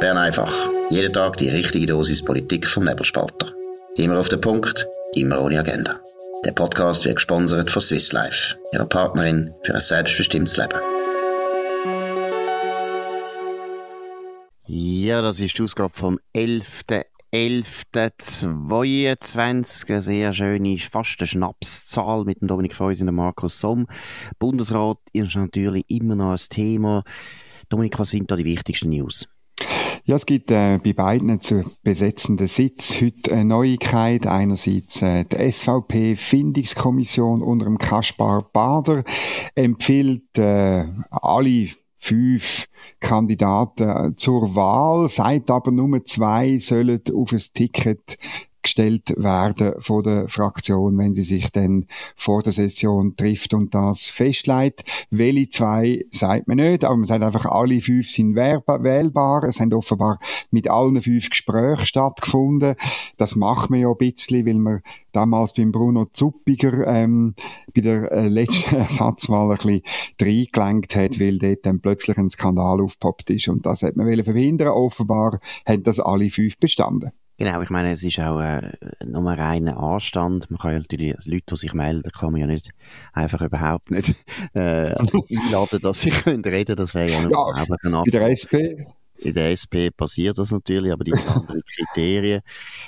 Bern einfach. Jeden Tag die richtige Dosis Politik vom Nebelspalter. Immer auf den Punkt, immer ohne Agenda. Der Podcast wird gesponsert von Swiss Life, ihrer Partnerin für ein selbstbestimmtes Leben. Ja, das ist die Ausgabe vom 11. 11.22, eine sehr schöne, fast eine Schnapszahl mit dem Dominik Feusi und dem Markus Somm. Bundesrat ist natürlich immer noch ein Thema. Dominik, was sind da die wichtigsten News? Ja, es gibt äh, bei beiden zu besetzenden Sitz heute eine Neuigkeit. Einerseits äh, die SVP-Findungskommission unter dem Kaspar Bader empfiehlt äh, alle fünf Kandidaten zur Wahl, sagt aber nur zwei sollen auf ein Ticket gestellt werden von der Fraktion, wenn sie sich dann vor der Session trifft und das festlegt. Welche zwei sagt man nicht, aber man sagt einfach, alle fünf sind wählbar. Es haben offenbar mit allen fünf Gespräche stattgefunden. Das macht man ja ein bisschen, weil man damals beim Bruno Zuppiger ähm, bei der äh, letzten Ersatzwahl ein bisschen reingelenkt hat, weil dort dann plötzlich ein Skandal aufgepoppt ist. Und das hat man verhindern. Offenbar haben das alle fünf bestanden. Genau, ich meine, es ist auch äh, nur ein reiner Anstand. Man kann ja natürlich, also Leute, die sich melden, kann man ja nicht einfach überhaupt nicht äh, einladen, dass sie können reden. Das wäre ja, ja ein Bei der SP in der SP passiert das natürlich, aber die anderen Kriterien.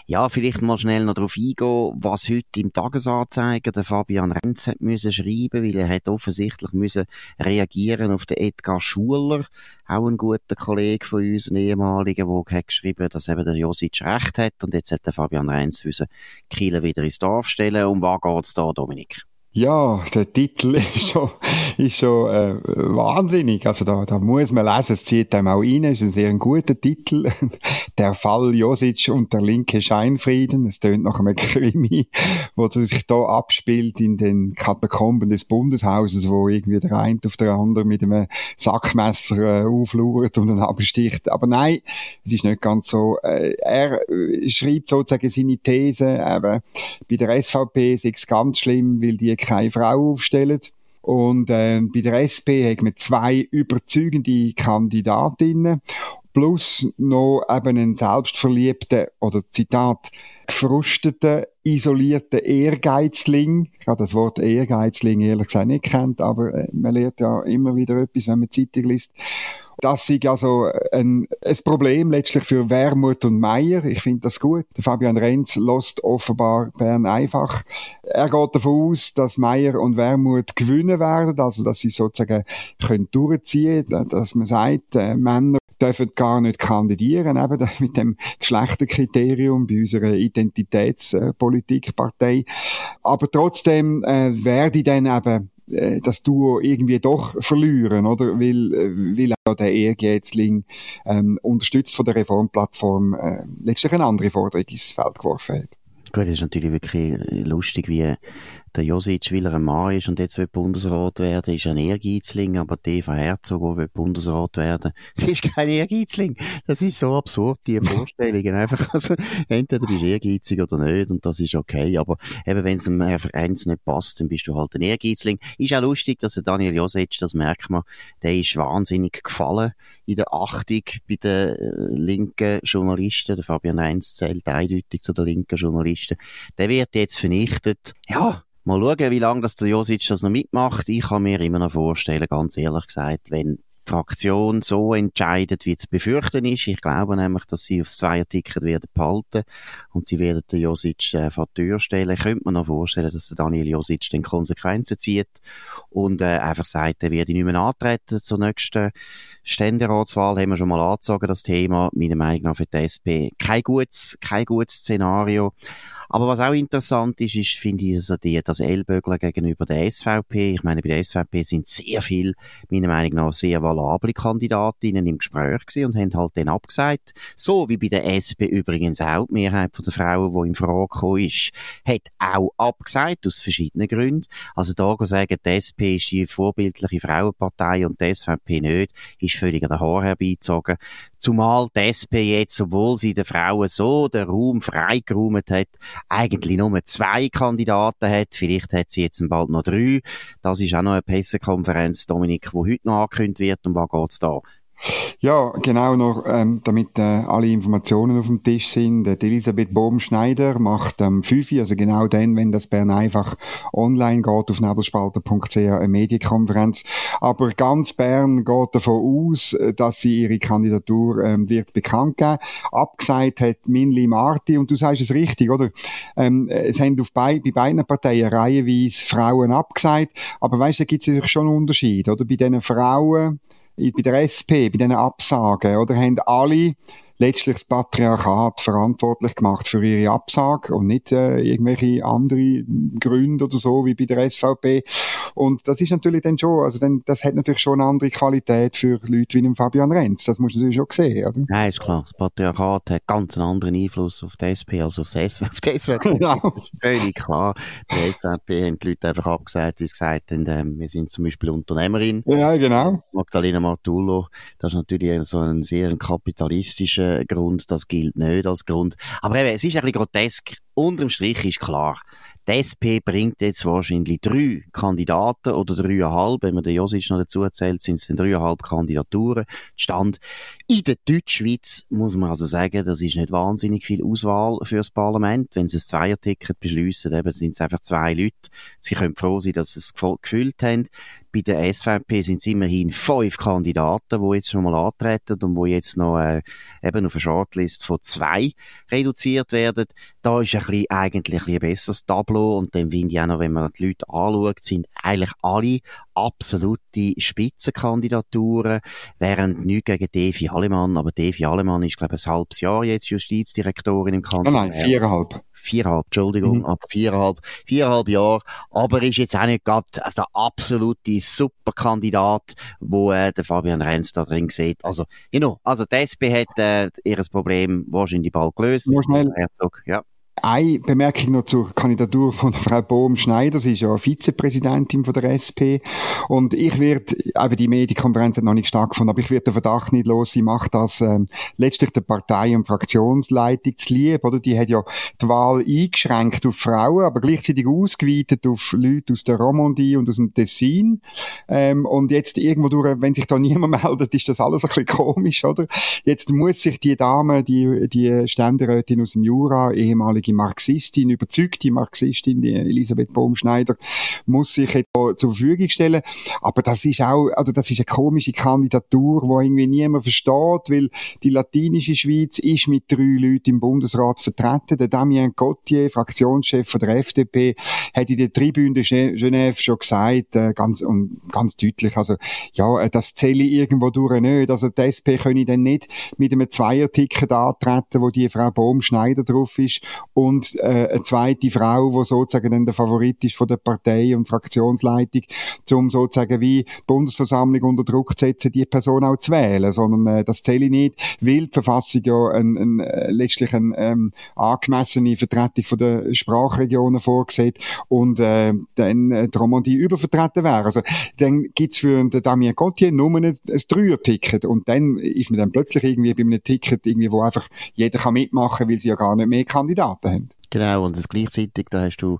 Ja, vielleicht mal schnell noch darauf eingehen, was heute im Tagesanzeiger der Fabian Renz hat müssen schreiben, weil er hat offensichtlich müssen reagieren auf den Edgar Schuler, auch ein guter Kollege von uns, ein ehemaliger, der hat geschrieben, dass eben der Josic recht hat und jetzt hat der Fabian Renz müssen Kiel wieder ins Dorf stellen. Um was geht's da, Dominik? Ja, der Titel ist schon, ist schon äh, wahnsinnig. Also da, da muss man lesen, es zieht einem auch rein, ist ein sehr guter Titel. der Fall Josic und der linke Scheinfrieden. Es tönt nach einem Krimi, wo sich da abspielt in den Katakomben des Bundeshauses, wo irgendwie der eine auf der andere mit einem Sackmesser äh, auflauert und dann absticht. Aber nein, es ist nicht ganz so. Äh, er äh, schreibt sozusagen seine These, eben, bei der SVP ist es ganz schlimm, weil die keine Frau aufstellen. Und äh, bei der SP haben wir zwei überzeugende Kandidatinnen plus noch eben einen selbstverliebten oder Zitat gefrusteten, isolierten Ehrgeizling. Ich habe das Wort Ehrgeizling ehrlich gesagt nicht kennt, aber äh, man lernt ja immer wieder etwas, wenn man Zeitung liest. Das ist also ein, ein Problem letztlich für Wermut und Meier. Ich finde das gut. Der Fabian Renz lost offenbar Bern einfach. Er geht davon aus, dass Meier und Wermut gewinnen werden, also dass sie sozusagen können durchziehen, dass man sagt, äh, Männer dürfen gar nicht kandidieren, eben mit dem Geschlechterkriterium bei unserer Identitätspolitikpartei. Aber trotzdem äh, werde ich dann eben äh, das Duo irgendwie doch verlieren, oder? Weil, äh, weil auch der Ehrgeizling ähm, unterstützt von der Reformplattform äh, letztlich eine andere Forderung ins Feld geworfen hat. Gut, das ist natürlich wirklich lustig, wie der Josic, weil er ein Mann ist und jetzt will Bundesrat werden, ist ein Ehrgeizling, aber die Eva Herzog, die will Bundesrat werden, sie ist kein Ehrgeizling. Das ist so absurd, die Vorstellungen. Einfach, also, entweder bist du ehrgeizig oder nicht und das ist okay, aber eben, wenn es einem eins nicht passt, dann bist du halt ein Ehrgeizling. Ist auch lustig, dass der Daniel Josic, das merkt man, der ist wahnsinnig gefallen in der Achtung bei den äh, linken Journalisten. Der Fabian Heinz zählt eindeutig zu den linken Journalisten. Der wird jetzt vernichtet. Ja, Mal schauen, wie lange das der Josic das noch mitmacht. Ich kann mir immer noch vorstellen, ganz ehrlich gesagt, wenn Fraktion so entscheidet, wie zu befürchten ist. Ich glaube nämlich, dass sie aufs Zweierticket werden behalten und sie werden den Josic äh, vor die Tür stellen. Könnte mir noch vorstellen, dass der Daniel Josic den Konsequenzen zieht und äh, einfach sagt, er werde nicht mehr antreten zur nächsten Ständeratswahl. Haben wir schon mal angezogen, das Thema. Meiner Meinung nach für die SP kein gutes, kein gutes Szenario. Aber was auch interessant ist, ist, finde ich, also die, das Ellbögeln gegenüber der SVP. Ich meine, bei der SVP sind sehr viele, meiner Meinung nach, sehr valable Kandidatinnen im Gespräch gewesen und haben halt dann abgesagt. So wie bei der SP übrigens auch. Die Mehrheit der Frauen, die in Frage gekommen ist, hat auch abgesagt, aus verschiedenen Gründen. Also da sagen, die SP ist die vorbildliche Frauenpartei und die SVP nicht, ist völlig an den Haaren herbeizogen. Zumal die SP jetzt, obwohl sie den Frauen so den Raum freigeräumt hat, eigentlich nur zwei Kandidaten hat. Vielleicht hat sie jetzt bald noch drei. Das ist auch noch eine Pressekonferenz, Dominik, die heute noch angekündigt wird. Um was geht's da? Ja, genau noch, ähm, damit äh, alle Informationen auf dem Tisch sind. Äh, Elisabeth Bohm-Schneider macht am ähm, 5, also genau dann, wenn das Bern einfach online geht, auf nebelspalter.ch eine Medienkonferenz. Aber ganz Bern geht davon aus, äh, dass sie ihre Kandidatur ähm, wird bekannt geben. Abgesagt hat Minli Marti, und du sagst es richtig, oder? Ähm, es haben auf bei, bei beiden Parteien reihenweise Frauen abgesagt, aber weißt du, da gibt es natürlich schon einen Unterschied, oder? Bei diesen Frauen, bei der SP, bei diesen Absagen, oder haben alle letztlich das Patriarchat verantwortlich gemacht für ihre Absage und nicht äh, irgendwelche andere Gründe oder so wie bei der SVP. Und das ist natürlich dann schon, also dann, das hat natürlich schon eine andere Qualität für Leute wie Fabian Renz. Das muss du natürlich schon sehen, oder? Nein, ist klar. Das Patriarchat hat ganz einen anderen Einfluss auf die SP als auf, die SVP. Genau. Völlig klar. Die SVP haben die Leute einfach abgesagt, wie sie gesagt haben, äh, wir sind zum Beispiel Unternehmerin. Ja, genau. Magdalena Martullo, das ist natürlich so ein sehr kapitalistischer Grund, das gilt nicht als Grund. Aber eben, es ist ein bisschen grotesk. Unterm Strich ist klar, die SP bringt jetzt wahrscheinlich drei Kandidaten oder dreieinhalb, wenn man den Josic noch dazu zählt, sind es dann dreieinhalb Kandidaturen. Stand in der Deutschschweiz muss man also sagen, das ist nicht wahnsinnig viel Auswahl für das Parlament. Wenn sie ein Zweierticket beschließen, eben sind es einfach zwei Leute. Sie können froh sein, dass sie es gefüllt haben. Bei der SVP sind es immerhin fünf Kandidaten, die jetzt schon mal antreten und wo jetzt noch äh, eben auf eine Shortlist von zwei reduziert werden. Da ist ein bisschen, eigentlich ein, besseres Tableau und dann finde ich auch noch, wenn man die Leute anschaut, sind eigentlich alle absolute Spitzenkandidaturen, während nichts gegen Devi Alemann, aber Devi Alemann ist, glaube ich, ein halbes Jahr jetzt Justizdirektorin im Kanton. Nein, nein, viereinhalb viereinhalb, Entschuldigung, mhm. aber viereinhalb, viereinhalb Jahre, aber ist jetzt auch nicht gerade also der absolute Superkandidat, wo äh, der Fabian Renz da drin sieht. Also, you know, also die SP hat äh, ihr Problem wahrscheinlich bald gelöst. Nur schnell. Herzog, ja. Eine Bemerkung noch zur Kandidatur von Frau Bohm-Schneider. Sie ist ja Vizepräsidentin von der SP. Und ich werde, eben die Medienkonferenz hat noch nicht stattgefunden, aber ich werde den Verdacht nicht los, sie macht das ähm, letztlich der Partei- und Fraktionsleitung zu lieb, oder? Die hat ja die Wahl eingeschränkt auf Frauen, aber gleichzeitig ausgeweitet auf Leute aus der Romandie und aus dem Tessin. Ähm, und jetzt irgendwo durch, wenn sich da niemand meldet, ist das alles ein bisschen komisch, oder? Jetzt muss sich die Dame, die, die Ständerätin aus dem Jura, ehemalige die Marxistin, überzeugte Marxistin, die Elisabeth Bohm-Schneider, muss sich jetzt zur Verfügung stellen. Aber das ist auch, also das ist eine komische Kandidatur, wo irgendwie niemand versteht, weil die latinische Schweiz ist mit drei Leuten im Bundesrat vertreten. Der Damien Gauthier, Fraktionschef von der FDP, hat in der Tribüne de Genève schon gesagt, äh, ganz, ganz deutlich, also, ja, äh, das zähle ich irgendwo durch nicht. Also, die SP können dann nicht mit einem Zweierticket antreten, wo die Frau Bohm-Schneider drauf ist und äh, eine zweite Frau, wo sozusagen dann der Favorit ist von der Partei und Fraktionsleitung, um sozusagen wie Bundesversammlung unter Druck zu setzen, die Person auch zu wählen, sondern äh, das zähle ich nicht, weil die Verfassung ja ein, ein, äh, letztlich eine ähm, angemessene Vertretung von der Sprachregionen vorsieht und äh, dann äh, die Romandie übervertreten wäre. Also dann gibt's für den Damien Gauthier nur ein, ein Dreier-Ticket und dann ist man dann plötzlich irgendwie bei einem Ticket irgendwie, wo einfach jeder kann mitmachen, weil sie ja gar nicht mehr Kandidaten haben. Genau, und das gleichzeitig, da hast du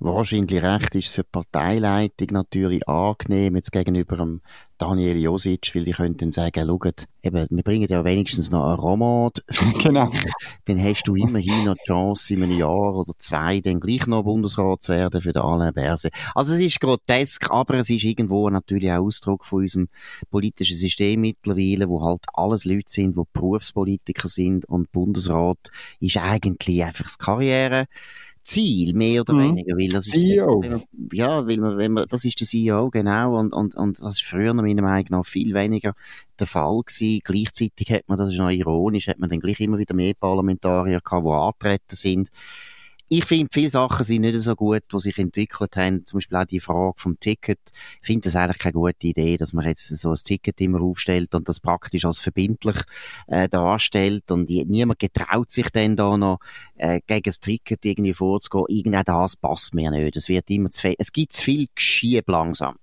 wahrscheinlich recht, ist für die Parteileitung natürlich angenehm, jetzt gegenüber dem Daniel Josic, weil die könnten sagen, schaut, eben, wir bringen ja wenigstens noch einen Roman. genau. Dann hast du immerhin noch die Chance, in einem Jahr oder zwei dann gleich noch Bundesrat zu werden für den Alain Berset. Also es ist grotesk, aber es ist irgendwo natürlich auch Ausdruck von unserem politischen System mittlerweile, wo halt alles Leute sind, die Berufspolitiker sind und Bundesrat ist eigentlich einfach das Karriere Ziel, mehr oder mhm. weniger, weil das CEO. Ist, ja, weil man, wenn man, das ist der CEO, genau, und, und, und das ist früher meiner Meinung nach viel weniger der Fall gewesen. Gleichzeitig hat man, das ist noch ironisch, hat man dann gleich immer wieder mehr Parlamentarier gehabt, die antreten sind ich finde, viele Sachen sind nicht so gut, die sich entwickelt haben. Zum Beispiel auch die Frage vom Ticket. Ich finde das eigentlich keine gute Idee, dass man jetzt so ein Ticket immer aufstellt und das praktisch als verbindlich äh, darstellt. Und die, niemand getraut sich dann da noch äh, gegen das Ticket irgendwie vorzugehen. Irgendein das passt mir nicht. Es wird immer zu viel. Es gibt zu viel Geschieb langsam.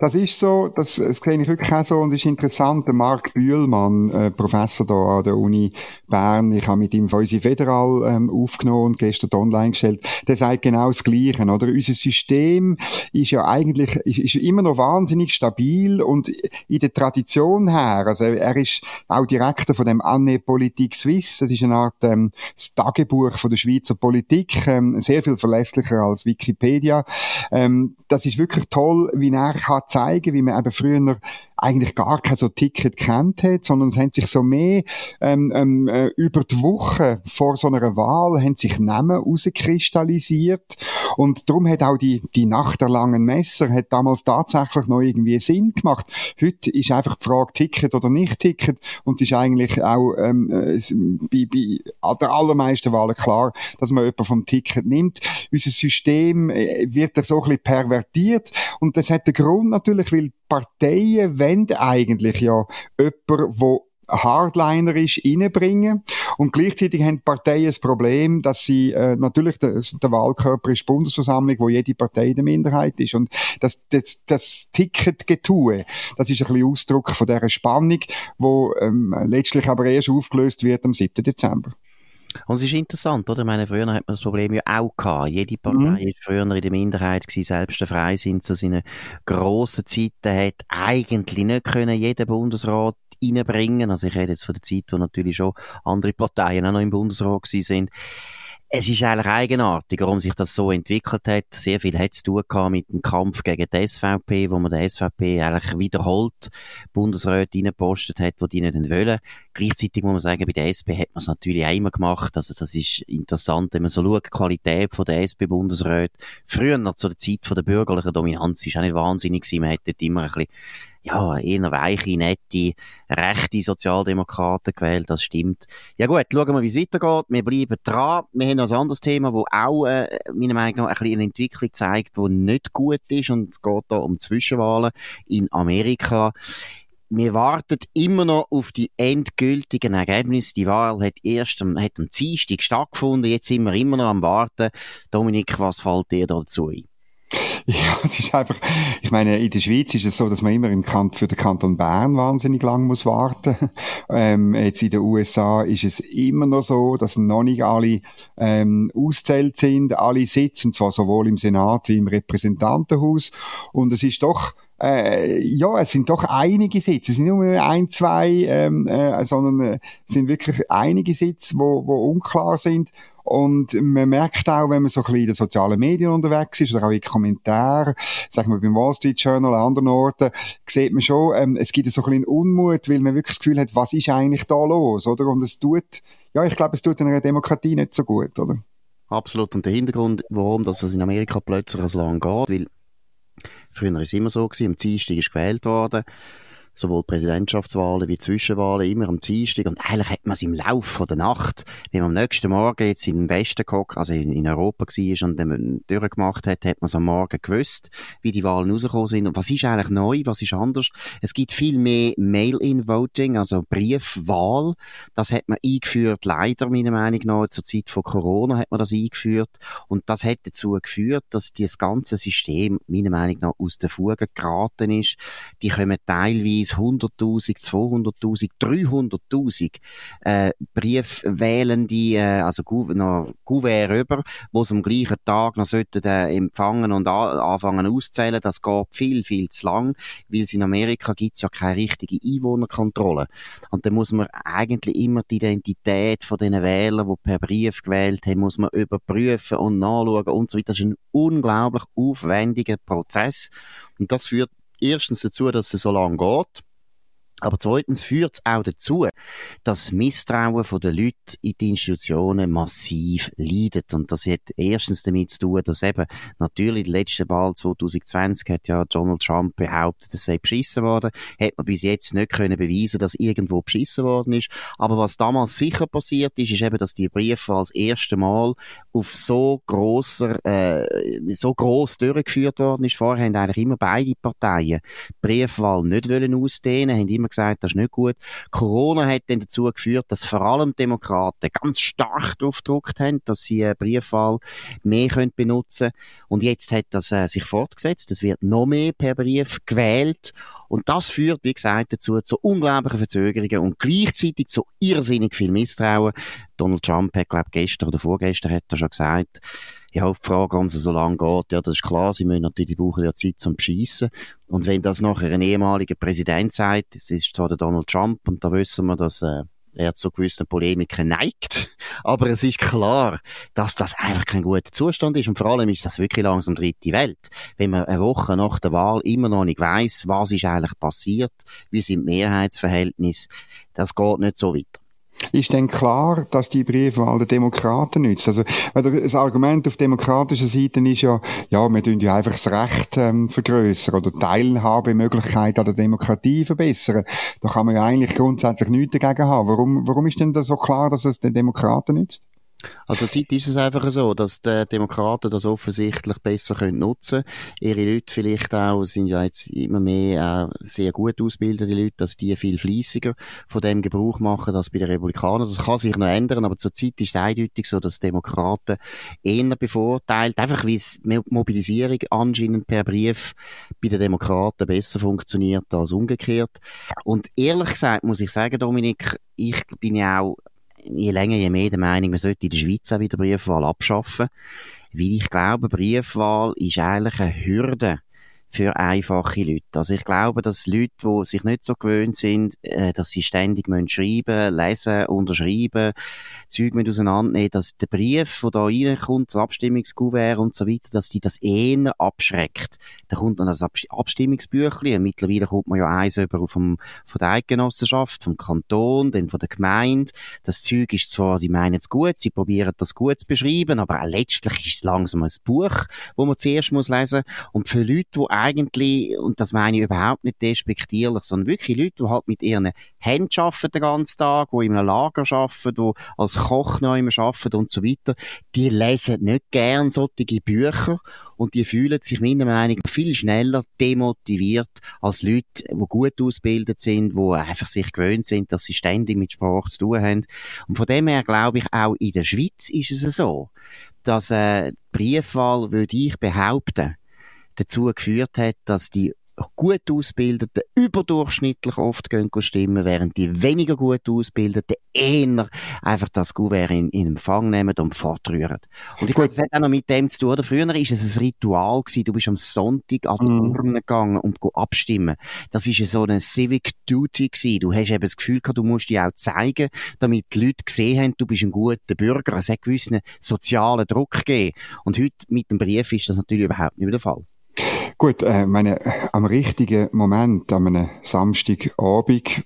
Das ist so, das, das sehe ich wirklich auch so und ist interessant. Der Marc Bühlmann, äh, Professor da an der Uni Bern, ich habe mit ihm unsere Federal ähm, aufgenommen und gestern online gestellt, der sagt genau das Gleiche, oder? Unser System ist ja eigentlich, ist, ist immer noch wahnsinnig stabil und in der Tradition her, also er ist auch Direktor von dem Anne Politik Suisse, das ist eine Art ähm, das Tagebuch von der Schweizer Politik, ähm, sehr viel verlässlicher als Wikipedia. Ähm, das ist wirklich toll, wie er kann zeigen, wie man eben früher eigentlich gar kein so Ticket kennt hat, sondern es haben sich so mehr ähm, ähm, äh, über die Woche vor so einer Wahl haben sich Namen rauskristallisiert und darum hat auch die, die Nacht der langen Messer hat damals tatsächlich noch irgendwie Sinn gemacht. Heute ist einfach die Frage Ticket oder nicht Ticket und ist eigentlich auch ähm, äh, bei, bei der allermeisten Wahlen klar, dass man jemanden vom Ticket nimmt. Unser System äh, wird da so ein bisschen pervertiert und das hat den Grund natürlich, weil Parteien wollen eigentlich ja jemanden, der Hardliner ist, reinbringen. Und gleichzeitig haben die Parteien das Problem, dass sie, äh, natürlich, der, der Wahlkörper ist die Bundesversammlung, wo jede Partei in der Minderheit ist. Und das, das, das Ticketgetue, das ist ein bisschen Ausdruck von dieser Spannung, wo ähm, letztlich aber erst aufgelöst wird am 7. Dezember. Und es ist interessant, oder? Ich meine, früher hat man das Problem ja auch gehabt. Jede Partei mhm. war früher in der Minderheit gewesen, selbst der Freisinn zu seinen grossen Zeiten hat eigentlich nicht können jeden Bundesrat reinbringen. Also ich rede jetzt von der Zeit, wo natürlich schon andere Parteien auch noch im Bundesrat gewesen sind es ist eigentlich eigenartig, warum sich das so entwickelt hat. Sehr viel hat es zu tun mit dem Kampf gegen die SVP, wo man der SVP eigentlich wiederholt Bundesräte reingepostet hat, die die nicht wollen. Gleichzeitig muss man sagen, bei der SP hat man es natürlich auch immer gemacht. Also das ist interessant, wenn man so schaut, die Qualität von der SP-Bundesräte. Früher noch zu der Zeit von der bürgerlichen Dominanz ist auch nicht wahnsinnig. Man hat dort immer ein bisschen ja, eher weiche, nette, rechte Sozialdemokraten gewählt, das stimmt. Ja gut, schauen wir, wie es weitergeht. Wir bleiben dran. Wir haben noch ein anderes Thema, das auch, äh, meiner Meinung nach, ein bisschen eine Entwicklung zeigt, die nicht gut ist. Und es geht hier um Zwischenwahlen in Amerika. Wir warten immer noch auf die endgültigen Ergebnisse. Die Wahl hat erst am, hat am Dienstag stattgefunden. Jetzt sind wir immer noch am Warten. Dominik, was fällt dir dazu ein? Ja, es ist einfach, ich meine, in der Schweiz ist es so, dass man immer im Kant für den Kanton Bern wahnsinnig lang muss warten. Ähm, jetzt in den USA ist es immer noch so, dass noch nicht alle ähm, auszählt sind. Alle sitzen zwar sowohl im Senat wie im Repräsentantenhaus und es ist doch äh, ja, es sind doch einige Sitze. Es sind nicht nur ein, zwei, ähm, äh, sondern äh, es sind wirklich einige Sitze, wo, wo unklar sind. Und man merkt auch, wenn man so ein bisschen in den sozialen Medien unterwegs ist oder auch in Kommentaren, sagen wir beim Wall Street Journal, an anderen Orten, sieht man schon, ähm, es gibt so ein bisschen Unmut, weil man wirklich das Gefühl hat, was ist eigentlich da los, oder? Und es tut, ja, ich glaube, es tut in einer Demokratie nicht so gut, oder? Absolut. Und der Hintergrund, warum das in Amerika plötzlich so lange geht, weil früher war es immer so am Dienstag ist gewählt worden, sowohl Präsidentschaftswahlen wie Zwischenwahlen immer am Dienstag. Und eigentlich hat man es im Laufe der Nacht, wenn man am nächsten Morgen jetzt den Westen gehockt, also in, in Europa war und dann durchgemacht hat, hat man es am Morgen gewusst, wie die Wahlen rausgekommen sind. Und was ist eigentlich neu, was ist anders. Es gibt viel mehr Mail-in-Voting, also Briefwahl, das hat man eingeführt, leider meiner Meinung nach, zur Zeit von Corona hat man das eingeführt. Und das hat dazu geführt, dass das ganze System meiner Meinung nach aus der Fuge geraten ist. Die kommen teilweise bis 100.000, 200.000, 300.000 äh, Briefwählende, äh, also noch Gouverne rüber, wo sie am gleichen Tag noch sollten, äh, empfangen und anfangen auszählen. Das geht viel, viel zu lang, weil es in Amerika gibt's ja keine richtige Einwohnerkontrolle. Und dann muss man eigentlich immer die Identität von den Wählern, die per Brief gewählt haben, muss man überprüfen und nachschauen und so weiter. Das ist ein unglaublich aufwendiger Prozess. Und das führt erstens dazu, dass es so lange geht. Aber zweitens führt es auch dazu, dass das Misstrauen der Leute in die Institutionen massiv leidet. Und das hat erstens damit zu tun, dass eben natürlich die letzte Wahl 2020 hat ja Donald Trump behauptet, es sei beschissen worden. Hat man bis jetzt nicht können beweisen, dass irgendwo beschissen worden ist. Aber was damals sicher passiert ist, ist eben, dass die Briefe als erste Mal auf so grosser, äh, so gross durchgeführt worden ist. Vorher haben eigentlich immer beide Parteien Briefwahl nicht wollen ausdehnen, haben immer man gesagt, das ist nicht gut. Corona hat dann dazu geführt, dass vor allem Demokraten ganz stark darauf gedruckt haben, dass sie eine Briefwahl mehr können benutzen Und jetzt hat das äh, sich fortgesetzt. Es wird noch mehr per Brief gewählt. Und das führt, wie gesagt, dazu zu unglaublichen Verzögerungen und gleichzeitig zu irrsinnig viel Misstrauen. Donald Trump hat, glaube gestern oder vorgestern hat er schon gesagt, ja, die Frage, warum es so lange geht, ja, das ist klar, sie müssen natürlich, die brauchen ja Zeit zum Beschissen. Und wenn das nachher ein ehemaliger Präsident sagt, das ist zwar der Donald Trump, und da wissen wir, dass, äh, er zu gewissen Polemiken neigt. Aber es ist klar, dass das einfach kein guter Zustand ist. Und vor allem ist das wirklich langsam dritte Welt. Wenn man eine Woche nach der Wahl immer noch nicht weiß, was ist eigentlich passiert, wie sind die Mehrheitsverhältnisse, das geht nicht so weiter. Ist denn klar, dass die Briefwahl der Demokraten nützt? Also, das Argument auf demokratischer Seite ist ja, ja, wir tun ja einfach das Recht ähm, vergrößern oder Teilhabemöglichkeit an der Demokratie verbessern. Da kann man ja eigentlich grundsätzlich nichts dagegen haben. Warum, warum ist denn da so klar, dass es den Demokraten nützt? Also Zeit ist es einfach so, dass die Demokraten das offensichtlich besser können nutzen können. Ihre Leute vielleicht auch, sind ja jetzt immer mehr auch sehr gut ausgebildete Leute, dass die viel fließiger von dem Gebrauch machen als bei den Republikanern. Das kann sich noch ändern, aber zur Zeit ist es eindeutig so, dass Demokraten eher bevorteilt, einfach wie es Mobilisierung anscheinend per Brief bei den Demokraten besser funktioniert als umgekehrt. Und ehrlich gesagt muss ich sagen, Dominik, ich bin ja auch je länger, je mehr der Meinung, man sollte in der Schweiz auch wieder Briefwahl abschaffen. Weil ich glaube, Briefwahl ist eigentlich eine Hürde für einfache Leute. Also ich glaube, dass Leute, die sich nicht so gewöhnt sind, äh, dass sie ständig müssen schreiben, lesen, unterschreiben, Zeug mit auseinandernehmen, dass der Brief, der da reinkommt, das Abstimmungskuvert und so weiter, dass die das eher abschreckt. Da kommt dann das Abstimmungsbüchlein. Mittlerweile kommt man ja eins über vom, von der Eidgenossenschaft, vom Kanton, dann von der Gemeinde. Das Zeug ist zwar, sie meinen es gut, sie probieren das gut zu beschreiben, aber auch letztlich ist es langsam ein Buch, wo man zuerst muss lesen. Und für Leute, die eigentlich, und das meine ich überhaupt nicht despektierlich, sondern wirklich Leute, die halt mit ihren Händen arbeiten den ganzen Tag, die in einem Lager arbeiten, die als Koch noch immer arbeiten und so weiter, die lesen nicht gern solche Bücher und die fühlen sich meiner Meinung nach viel schneller demotiviert als Leute, die gut ausgebildet sind, die einfach sich gewöhnt sind, dass sie ständig mit Sprache zu tun haben. Und von dem her glaube ich, auch in der Schweiz ist es so, dass äh, Briefwahl, würde ich behaupten, dazu geführt hat, dass die gut ausgebildeten überdurchschnittlich oft gehen stimmen, während die weniger gut ausgebildeten eher einfach das Gouverne in, in Empfang nehmen und fortrühren. Und ich glaube, das hat auch noch mit dem zu tun. Oder früher war es ein Ritual gewesen. Du bist am Sonntag an die mm. Urne gegangen und abstimmen. Das ist so eine Civic Duty gewesen. Du hast eben das Gefühl gehabt, du musst dich auch zeigen, damit die Leute gesehen haben, du bist ein guter Bürger. Es hat gewissen sozialen Druck gegeben. Und heute mit dem Brief ist das natürlich überhaupt nicht mehr der Fall. Gut, äh, meine, am richtigen Moment, einem Samstagabend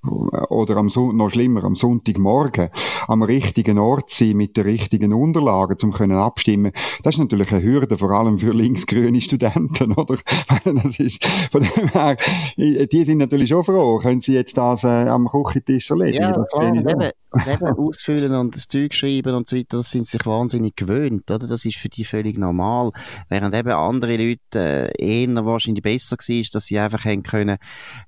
oder am Son noch schlimmer, am Sonntagmorgen, am richtigen Ort sein mit den richtigen Unterlagen, zum können abstimmen, das ist natürlich eine Hürde, vor allem für linksgrüne Studenten, oder? das ist, von dem her, die sind natürlich schon froh, können sie jetzt das äh, am Küchentisch erledigen? Ja, das klar, eben, eben ausfüllen und das Zeug schreiben und so weiter, das sind sich wahnsinnig gewöhnt, oder? Das ist für die völlig normal. Während eben andere Leute äh, eher wahrscheinlich besser war, dass sie einfach haben können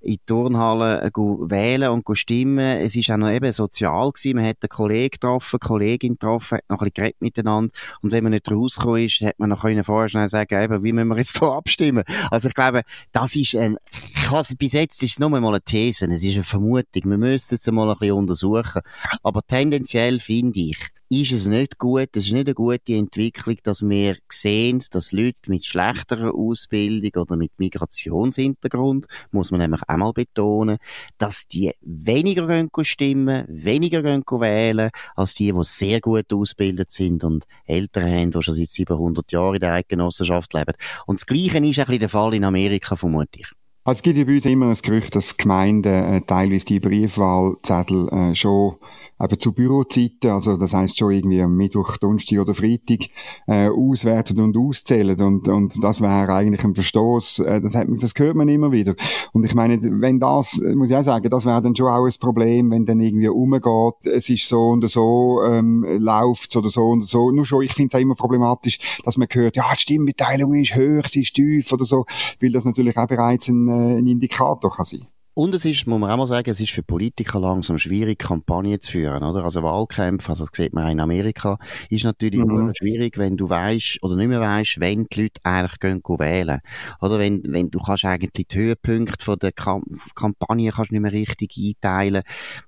in die Turnhalle äh, wählen und stimmen. Es ist auch noch eben sozial gewesen. Man hat einen Kollegen getroffen, eine Kollegin getroffen, hat noch ein bisschen geredet miteinander. Und wenn man nicht rausgekommen ist, hat man noch können vorher schnell sagen, eben, wie müssen wir jetzt hier abstimmen? Also ich glaube, das ist ein, ich bis jetzt ist es nur mal eine These, es ist eine Vermutung. Wir müssen es mal ein bisschen untersuchen. Aber tendenziell finde ich, ist es nicht gut, es ist nicht eine gute Entwicklung, dass wir sehen, dass Leute mit schlechterer Ausbildung oder mit Migrationshintergrund, muss man nämlich einmal betonen, dass die weniger stimmen, weniger wählen, als die, die sehr gut ausgebildet sind und Eltern haben, die schon seit 700 Jahren in der Eidgenossenschaft leben. Und das Gleiche ist ein bisschen der Fall in Amerika, vermute ich. Also es gibt ja bei uns immer das Gerücht, dass Gemeinden äh, teilweise die Briefwahlzettel äh, schon eben zu Bürozeiten, also das heißt schon irgendwie am Mittwoch, Donnerstag oder Freitag äh, auswerten und auszählen und, und das wäre eigentlich ein Verstoß. Äh, das, hat, das hört man immer wieder. Und ich meine, wenn das, muss ich auch sagen, das wäre dann schon auch ein Problem, wenn dann irgendwie umgeht, es ist so und so, ähm, läuft oder so und so. Nur schon, ich finde es immer problematisch, dass man hört, ja, die Stimmbeteiligung ist hoch, sie ist tief oder so, weil das natürlich auch bereits ein, ein Indikator kann sein. Und es ist, muss man auch mal sagen, es ist für Politiker langsam schwierig, Kampagnen zu führen, oder? Also Wahlkämpfe, also das sieht man auch in Amerika, ist natürlich mhm. schwierig, wenn du weißt oder nicht mehr weißt, wenn die Leute eigentlich gehen, gehen wählen. Oder wenn, wenn du kannst eigentlich die Höhepunkte von der Kam Kampagne kannst nicht mehr richtig einteilen.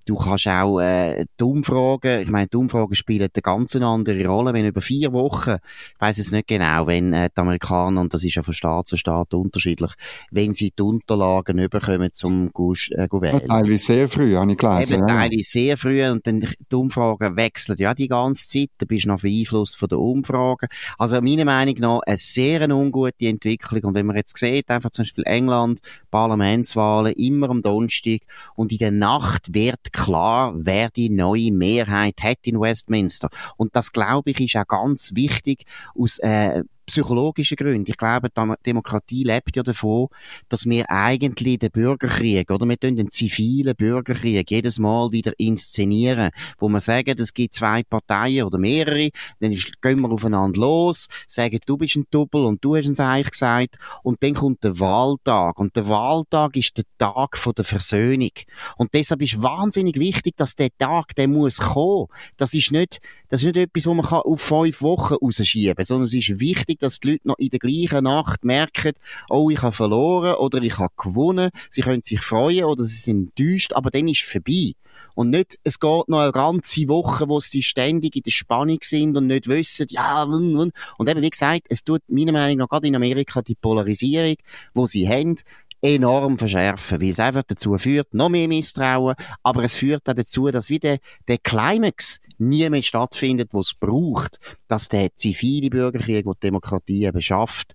Du kannst auch, äh, die Umfragen, ich meine, die Umfragen spielen eine ganz andere Rolle, wenn über vier Wochen, ich weiss es nicht genau, wenn äh, die Amerikaner, und das ist ja von Staat zu Staat unterschiedlich, wenn sie die Unterlagen überkommen zum gehst, äh, wählen. Ja, teilweise sehr früh, habe ich gelesen. Eben, ja. teilweise sehr früh und dann die Umfragen wechseln ja die ganze Zeit, da bist du noch beeinflusst von den Umfragen. Also meiner Meinung nach eine sehr eine ungute Entwicklung und wenn man jetzt sieht, einfach zum Beispiel England, Parlamentswahlen immer am Donnerstag und in der Nacht wird klar, wer die neue Mehrheit hat in Westminster. Und das, glaube ich, ist auch ganz wichtig aus äh, psychologische Gründe. Ich glaube, Demokratie lebt ja davon, dass wir eigentlich den Bürgerkrieg, oder wir tun den zivilen Bürgerkrieg jedes Mal wieder inszenieren, wo wir sagen, es gibt zwei Parteien oder mehrere, dann gehen wir aufeinander los, sagen, du bist ein Double und du hast es eigentlich gesagt, und dann kommt der Wahltag. Und der Wahltag ist der Tag der Versöhnung. Und deshalb ist wahnsinnig wichtig, dass der Tag, der muss kommen. Das ist nicht, das ist nicht etwas, wo man auf fünf Wochen rausschieben kann, sondern es ist wichtig, wichtig, dass die Leute noch in der gleichen Nacht merken, oh, ich habe verloren oder ich habe gewonnen. Sie können sich freuen oder sie sind enttäuscht, aber dann ist es vorbei. Und nicht, es geht noch eine ganze Woche, wo sie ständig in der Spannung sind und nicht wissen, ja, und, eben, wie gesagt, es tut meiner Meinung nach gerade in Amerika die Polarisierung, wo sie haben, enorm verschärfen, weil es einfach dazu führt, noch mehr Misstrauen, aber es führt auch dazu, dass wieder der Climax nie mehr stattfindet, wo es braucht, dass der zivile Bürgerkrieg, der Demokratie eben schafft,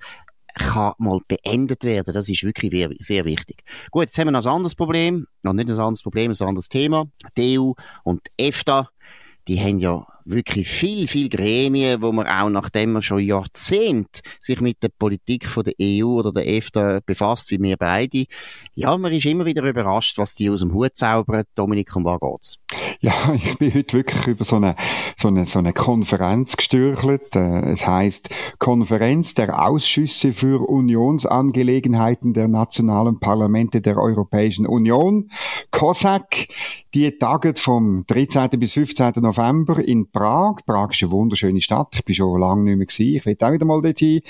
kann mal beendet werden. Das ist wirklich sehr wichtig. Gut, jetzt haben wir noch ein anderes Problem, noch nicht ein anderes Problem, ein anderes Thema. Die EU und die EFTA, die haben ja wirklich viel, viel Gremien, wo man auch nachdem man schon Jahrzehnte sich mit der Politik von der EU oder der EFTA befasst, wie wir beide, ja, man ist immer wieder überrascht, was die aus dem Hut zaubern. Dominik, um was geht's? Ja, ich bin heute wirklich über so eine, so eine, so eine Konferenz gestürchelt. Äh, es heißt Konferenz der Ausschüsse für Unionsangelegenheiten der nationalen Parlamente der Europäischen Union, COSAC. Die taget vom 13. bis 15. November in Prag. Prag ist eine wunderschöne Stadt. Ich bin schon lange nicht mehr gewesen. Ich will auch wieder mal dorthin.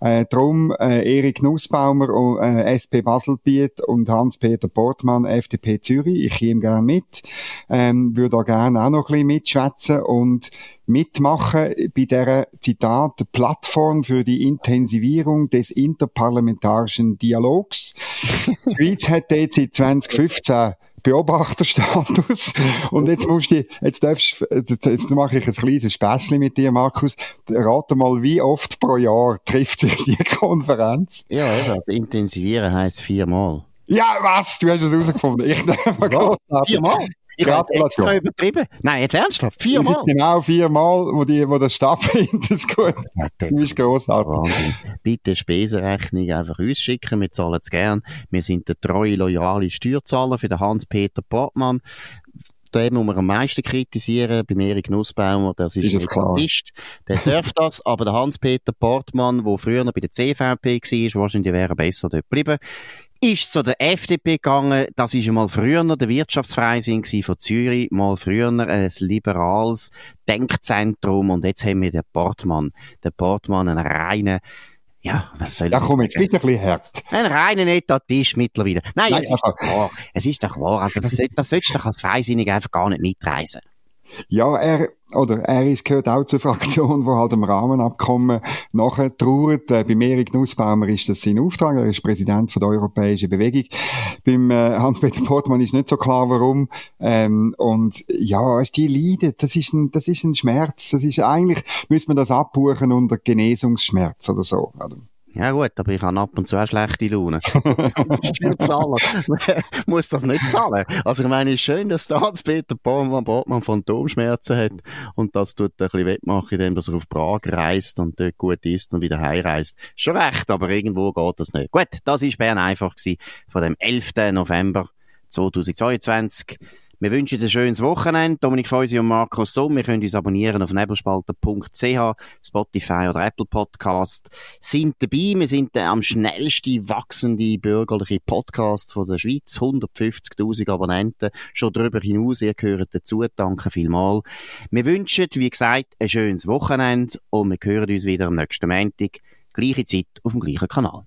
Äh, drum, äh, Erik Nussbaumer, äh, SP Baselbiet und Hans-Peter Portmann, FDP Zürich. Ich komme gerne mit. Ähm, würde da gerne auch noch ein bisschen mitschwätzen und mitmachen bei der Zitat Plattform für die Intensivierung des interparlamentarischen Dialogs. die Schweiz hat jetzt seit 2015 Beobachterstatus. Und jetzt musst du, jetzt darfst, jetzt, jetzt mache ich ein kleines Späßchen mit dir, Markus. Rate mal, wie oft pro Jahr trifft sich die Konferenz? Ja, also intensivieren heisst viermal. Ja, was? Du hast es herausgefunden. Ich nehme Viermal? Ich habe übertrieben. Nein, jetzt ernsthaft? Viermal? Genau viermal, wo, die, wo das stattfindet. Das ist gut. Du bist grossartig. Bitte Spesenrechnung einfach uns schicken. Wir zahlen es gern. Wir sind der treue, loyale Steuerzahler für den Hans-Peter Portmann den muss man am meisten kritisieren, bei Erik Nussbaumer, das ist, ist ein Artist, der darf das, aber der Hans-Peter Portmann, der früher noch bei der CVP war, wahrscheinlich wäre besser dort geblieben ist zu der FDP gegangen. Das ist einmal früher der Wirtschaftsfreisinn von Zürich, mal früher ein liberales Denkzentrum und jetzt haben wir den Portmann. Der Portmann, einen reinen ja, was soll ja, komm, jetzt bist du ein bisschen hart. Ein reiner Etatist mittlerweile. Nein, Nein es, ist doch wahr. es ist doch wahr. Also, das, das solltest du doch als Freisinniger einfach gar nicht mitreisen. Ja, er, oder er ist, gehört auch zur Fraktion, wo halt im Rahmenabkommen nachher trauert. Äh, beim Erik Nussbaumer ist das sein Auftrag. Er ist Präsident von der Europäischen Bewegung. Beim äh, Hans-Peter Portmann ist nicht so klar, warum. Ähm, und ja, die leiden. Das ist ein, das ist ein Schmerz. Das ist eigentlich, müsste man das abbuchen unter Genesungsschmerz oder so. Oder? Ja gut, aber ich habe ab und zu auch schlechte Laune. zahlen. muss das nicht zahlen. Also ich meine, es ist schön, dass der Hans-Peter Bortmann Phantomschmerzen hat und das tut er ein bisschen wettmachen, indem er auf Prag reist und dort gut isst und wieder heimreist. Schon recht, aber irgendwo geht das nicht. Gut, das war Bern einfach gewesen, von dem 11. November 2022. Wir wünschen ein schönes Wochenende. Dominik Feusi und Markus Somm. Wir können uns abonnieren auf nebelspalter.ch, Spotify oder Apple Podcast. Sind dabei. Wir sind der am schnellsten wachsende bürgerliche Podcast von der Schweiz. 150.000 Abonnenten. Schon darüber hinaus. Ihr gehört dazu. Danke vielmals. Wir wünschen, wie gesagt, ein schönes Wochenende und wir hören uns wieder am nächsten Montag. Gleiche Zeit auf dem gleichen Kanal.